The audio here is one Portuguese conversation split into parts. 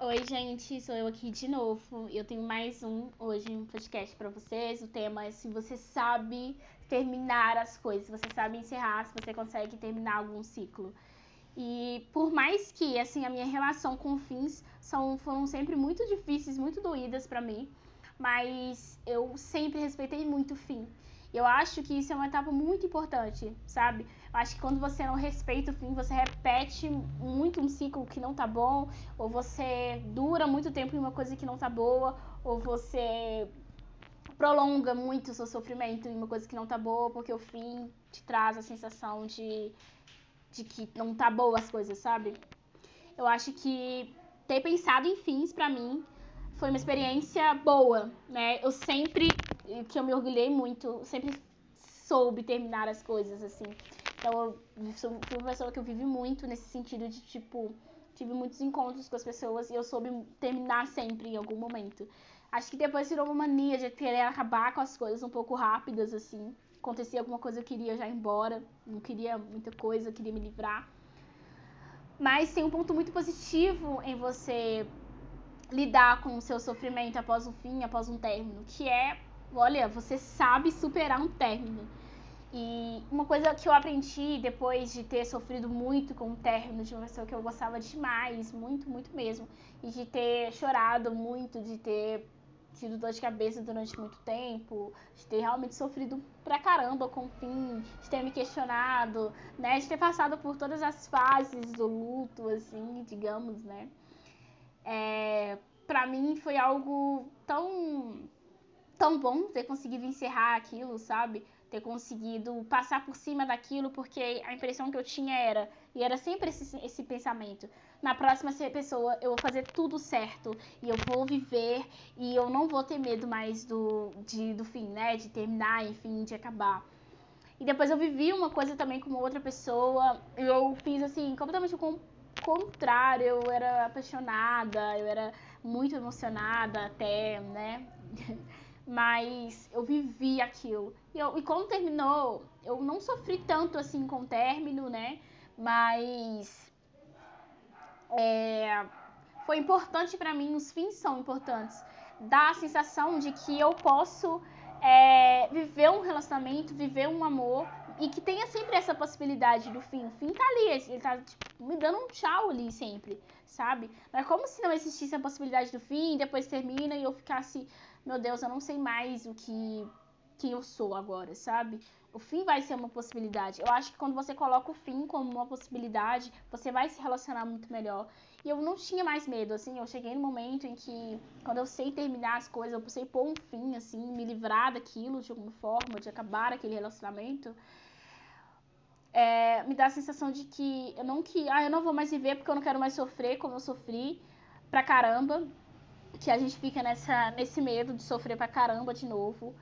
Oi, gente, sou eu aqui de novo. Eu tenho mais um hoje um podcast para vocês. O tema é se você sabe terminar as coisas, se você sabe encerrar, se você consegue terminar algum ciclo. E por mais que assim a minha relação com fins são, foram sempre muito difíceis, muito doídas para mim, mas eu sempre respeitei muito o fim. Eu acho que isso é uma etapa muito importante, sabe? Eu acho que quando você não respeita o fim, você repete muito um ciclo que não tá bom, ou você dura muito tempo em uma coisa que não tá boa, ou você prolonga muito o seu sofrimento em uma coisa que não tá boa, porque o fim te traz a sensação de, de que não tá boa as coisas, sabe? Eu acho que ter pensado em fins para mim foi uma experiência boa, né? Eu sempre, que eu me orgulhei muito, sempre soube terminar as coisas, assim. Então, eu sou uma pessoa que eu vivi muito nesse sentido de, tipo, tive muitos encontros com as pessoas e eu soube terminar sempre em algum momento. Acho que depois virou uma mania de querer acabar com as coisas um pouco rápidas, assim. Acontecia alguma coisa, eu queria já ir embora, não queria muita coisa, queria me livrar. Mas tem um ponto muito positivo em você lidar com o seu sofrimento após um fim, após um término, que é, olha, você sabe superar um término. E uma coisa que eu aprendi depois de ter sofrido muito com o término de uma pessoa que eu gostava demais, muito, muito mesmo, e de ter chorado muito, de ter tido dor de cabeça durante muito tempo, de ter realmente sofrido pra caramba com o fim, de ter me questionado, né, de ter passado por todas as fases do luto, assim, digamos, né é, para mim foi algo tão tão bom ter conseguido encerrar aquilo, sabe? Ter conseguido passar por cima daquilo, porque a impressão que eu tinha era, e era sempre esse, esse pensamento, na próxima pessoa eu vou fazer tudo certo, e eu vou viver, e eu não vou ter medo mais do, de, do fim, né? De terminar, enfim, de acabar. E depois eu vivi uma coisa também com outra pessoa, eu fiz assim, completamente o contrário, eu era apaixonada, eu era muito emocionada até, né? Mas eu vivi aquilo. E, eu, e quando terminou, eu não sofri tanto assim com o término, né? Mas é, foi importante para mim, os fins são importantes. Dá a sensação de que eu posso é, viver um relacionamento, viver um amor e que tenha sempre essa possibilidade do fim. O fim tá ali, ele tá tipo, me dando um tchau ali sempre, sabe? Não é como se não existisse a possibilidade do fim, depois termina e eu ficasse, meu Deus, eu não sei mais o que quem eu sou agora, sabe? O fim vai ser uma possibilidade. Eu acho que quando você coloca o fim como uma possibilidade, você vai se relacionar muito melhor. E eu não tinha mais medo, assim, eu cheguei no momento em que, quando eu sei terminar as coisas, eu sei pôr um fim, assim, me livrar daquilo de alguma forma, de acabar aquele relacionamento, é, me dá a sensação de que eu não que ah, eu não vou mais viver porque eu não quero mais sofrer como eu sofri pra caramba. Que a gente fica nessa, nesse medo de sofrer pra caramba de novo.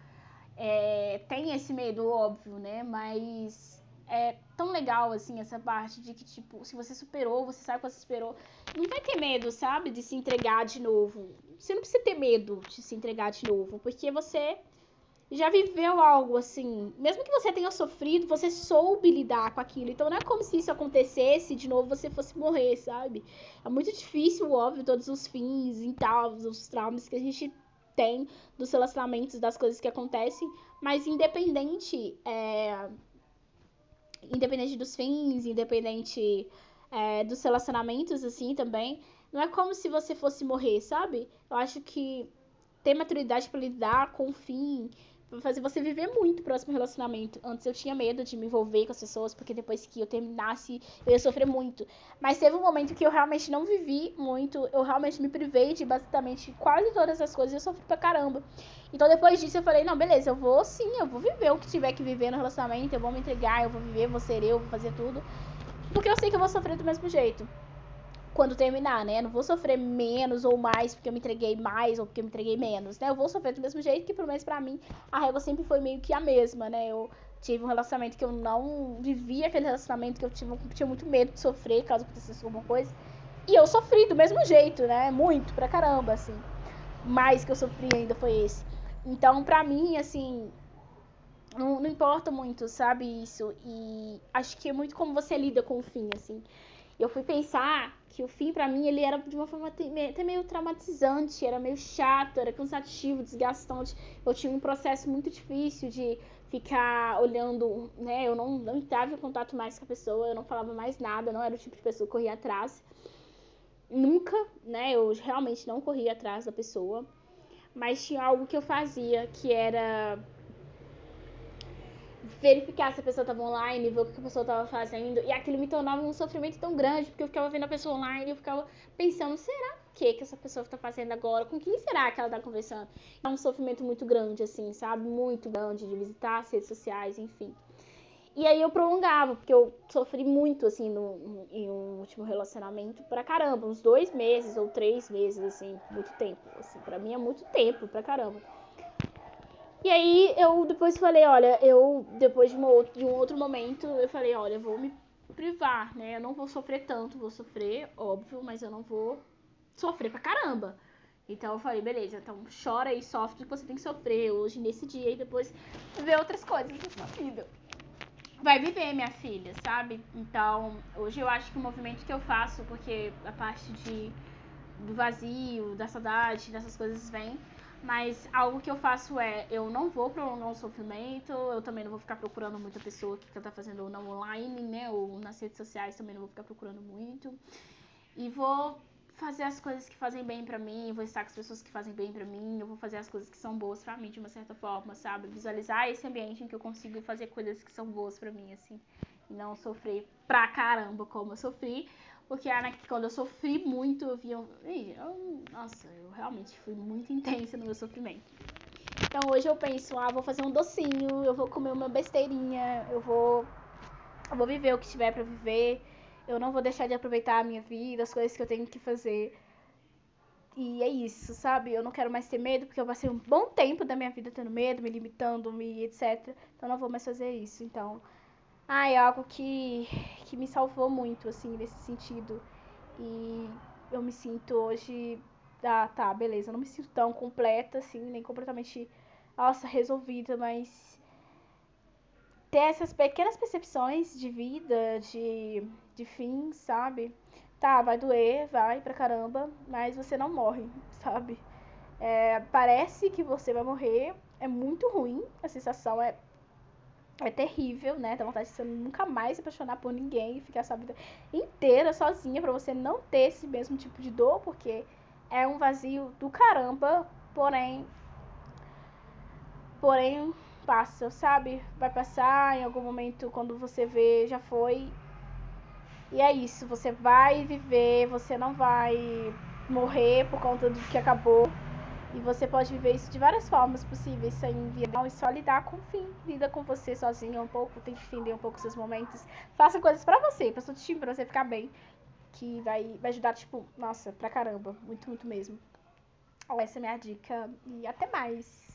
É, tem esse medo, óbvio, né? Mas é tão legal, assim, essa parte de que, tipo, se você superou, você sabe que você superou. Não vai ter medo, sabe? De se entregar de novo. Você não precisa ter medo de se entregar de novo, porque você já viveu algo assim, mesmo que você tenha sofrido, você soube lidar com aquilo. Então não é como se isso acontecesse de novo você fosse morrer, sabe? É muito difícil, óbvio, todos os fins e tal, os traumas que a gente tem dos relacionamentos, das coisas que acontecem, mas independente, é... independente dos fins, independente é, dos relacionamentos, assim, também, não é como se você fosse morrer, sabe? Eu acho que ter maturidade para lidar com o fim, fazer você viver muito o próximo relacionamento. Antes eu tinha medo de me envolver com as pessoas, porque depois que eu terminasse, eu ia sofrer muito. Mas teve um momento que eu realmente não vivi muito, eu realmente me privei de basicamente quase todas as coisas e eu sofri pra caramba. Então depois disso eu falei, não, beleza, eu vou sim, eu vou viver o que tiver que viver no relacionamento, eu vou me entregar, eu vou viver, vou ser eu, vou fazer tudo. Porque eu sei que eu vou sofrer do mesmo jeito quando terminar, né? Não vou sofrer menos ou mais porque eu me entreguei mais ou porque eu me entreguei menos, né? Eu vou sofrer do mesmo jeito que, pelo menos pra mim, a régua sempre foi meio que a mesma, né? Eu tive um relacionamento que eu não vivia aquele relacionamento que eu tinha, tinha muito medo de sofrer caso acontecesse alguma coisa. E eu sofri do mesmo jeito, né? Muito, pra caramba, assim. Mais que eu sofri ainda foi esse. Então, pra mim, assim, não, não importa muito, sabe, isso. E acho que é muito como você lida com o fim, assim. Eu fui pensar que o fim para mim ele era de uma forma até meio traumatizante, era meio chato, era cansativo, desgastante. Eu tinha um processo muito difícil de ficar olhando, né? Eu não, não entrava em contato mais com a pessoa, eu não falava mais nada, não era o tipo de pessoa que corria atrás. Nunca, né? Eu realmente não corria atrás da pessoa. Mas tinha algo que eu fazia que era verificar se a pessoa estava online, ver o que a pessoa estava fazendo. E aquilo me tornava um sofrimento tão grande, porque eu ficava vendo a pessoa online e eu ficava pensando, será que que essa pessoa está fazendo agora? Com quem será que ela está conversando? É um sofrimento muito grande, assim, sabe? Muito grande de visitar as redes sociais, enfim. E aí eu prolongava, porque eu sofri muito, assim, no, em um último relacionamento pra caramba, uns dois meses ou três meses, assim, muito tempo. Assim, pra mim é muito tempo, pra caramba. E aí eu depois falei, olha, eu depois de, uma, de um outro momento, eu falei, olha, eu vou me privar, né? Eu não vou sofrer tanto, vou sofrer, óbvio, mas eu não vou sofrer pra caramba. Então eu falei, beleza, então chora e sofre que você tem que sofrer hoje, nesse dia, e depois ver outras coisas na sua vida. Vai viver, minha filha, sabe? Então, hoje eu acho que o movimento que eu faço, porque a parte de, do vazio, da saudade, dessas coisas vem mas algo que eu faço é, eu não vou prolongar um sofrimento, eu também não vou ficar procurando muita pessoa que tá fazendo ou não online, né? Ou nas redes sociais também não vou ficar procurando muito. E vou fazer as coisas que fazem bem para mim, vou estar com as pessoas que fazem bem para mim, eu vou fazer as coisas que são boas para mim de uma certa forma, sabe? Visualizar esse ambiente em que eu consigo fazer coisas que são boas para mim, assim. E não sofrer pra caramba como eu sofri, porque Ana, quando eu sofri muito, eu via. Eu, nossa, eu realmente fui muito intensa no meu sofrimento. Então hoje eu penso, ah, vou fazer um docinho, eu vou comer uma besteirinha, eu vou. Eu vou viver o que tiver para viver. Eu não vou deixar de aproveitar a minha vida, as coisas que eu tenho que fazer. E é isso, sabe? Eu não quero mais ter medo, porque eu passei um bom tempo da minha vida tendo medo, me limitando, me etc. Então não vou mais fazer isso. Então, ah, é algo que, que me salvou muito, assim, nesse sentido. E eu me sinto hoje. Ah, tá, beleza. Eu não me sinto tão completa, assim, nem completamente, nossa, resolvida, mas ter essas pequenas percepções de vida, de, de fim, sabe? Tá, vai doer, vai pra caramba, mas você não morre, sabe? É, parece que você vai morrer, é muito ruim, a sensação é é terrível, né? Dá vontade de você nunca mais se apaixonar por ninguém e ficar sua vida inteira sozinha para você não ter esse mesmo tipo de dor, porque é um vazio do caramba, porém porém passa, sabe? Vai passar em algum momento quando você vê, já foi. E é isso, você vai viver, você não vai morrer por conta do que acabou. E você pode viver isso de várias formas possíveis, sem virar e só lidar com o fim. Lida com você sozinho um pouco, tente entender um pouco seus momentos. Faça coisas para você, pra seu time, pra você ficar bem. Que vai, vai ajudar, tipo, nossa, pra caramba. Muito, muito mesmo. Essa é a minha dica. E até mais.